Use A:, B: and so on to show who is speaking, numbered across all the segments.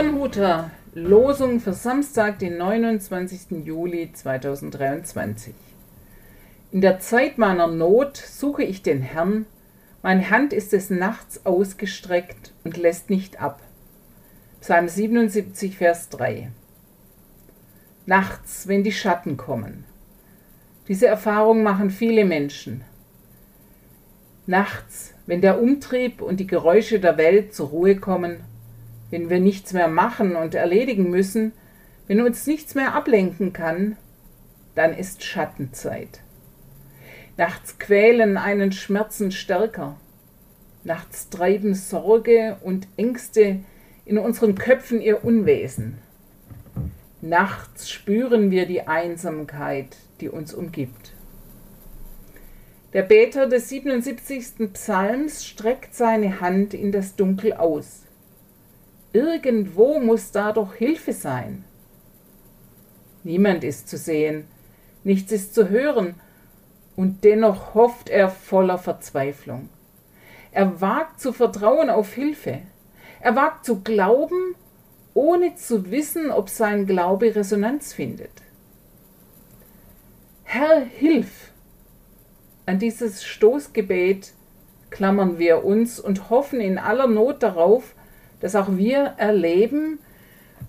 A: Weiter. Losung für Samstag, den 29. Juli 2023. In der Zeit meiner Not suche ich den Herrn, meine Hand ist des Nachts ausgestreckt und lässt nicht ab. Psalm 77, Vers 3. Nachts, wenn die Schatten kommen. Diese Erfahrung machen viele Menschen. Nachts, wenn der Umtrieb und die Geräusche der Welt zur Ruhe kommen, wenn wir nichts mehr machen und erledigen müssen, wenn uns nichts mehr ablenken kann, dann ist Schattenzeit. Nachts quälen einen Schmerzen stärker. Nachts treiben Sorge und Ängste in unseren Köpfen ihr Unwesen. Nachts spüren wir die Einsamkeit, die uns umgibt. Der Beter des 77. Psalms streckt seine Hand in das Dunkel aus. Irgendwo muss da doch Hilfe sein. Niemand ist zu sehen, nichts ist zu hören, und dennoch hofft er voller Verzweiflung. Er wagt zu vertrauen auf Hilfe. Er wagt zu glauben, ohne zu wissen, ob sein Glaube Resonanz findet. Herr, hilf! An dieses Stoßgebet klammern wir uns und hoffen in aller Not darauf, dass auch wir erleben,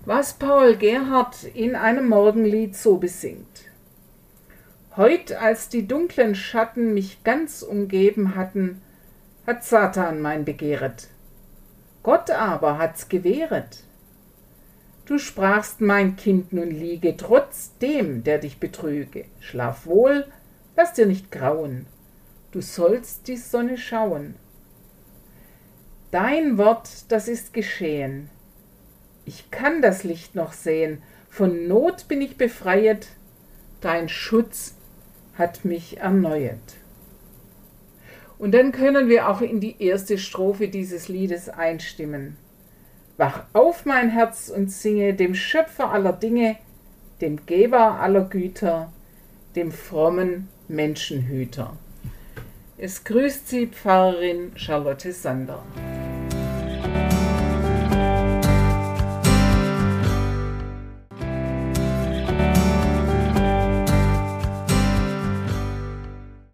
A: was Paul Gerhard in einem Morgenlied so besingt. Heut, als die dunklen Schatten mich ganz umgeben hatten, hat Satan mein Begehret. Gott aber hat's gewehret. Du sprachst, mein Kind nun liege, trotz dem, der dich betrüge. Schlaf wohl, lass dir nicht grauen, du sollst die Sonne schauen. Dein Wort, das ist geschehen. Ich kann das Licht noch sehen, von Not bin ich befreiet, dein Schutz hat mich erneuert. Und dann können wir auch in die erste Strophe dieses Liedes einstimmen. Wach auf, mein Herz, und singe dem Schöpfer aller Dinge, dem Geber aller Güter, dem frommen Menschenhüter. Es grüßt Sie Pfarrerin Charlotte Sander.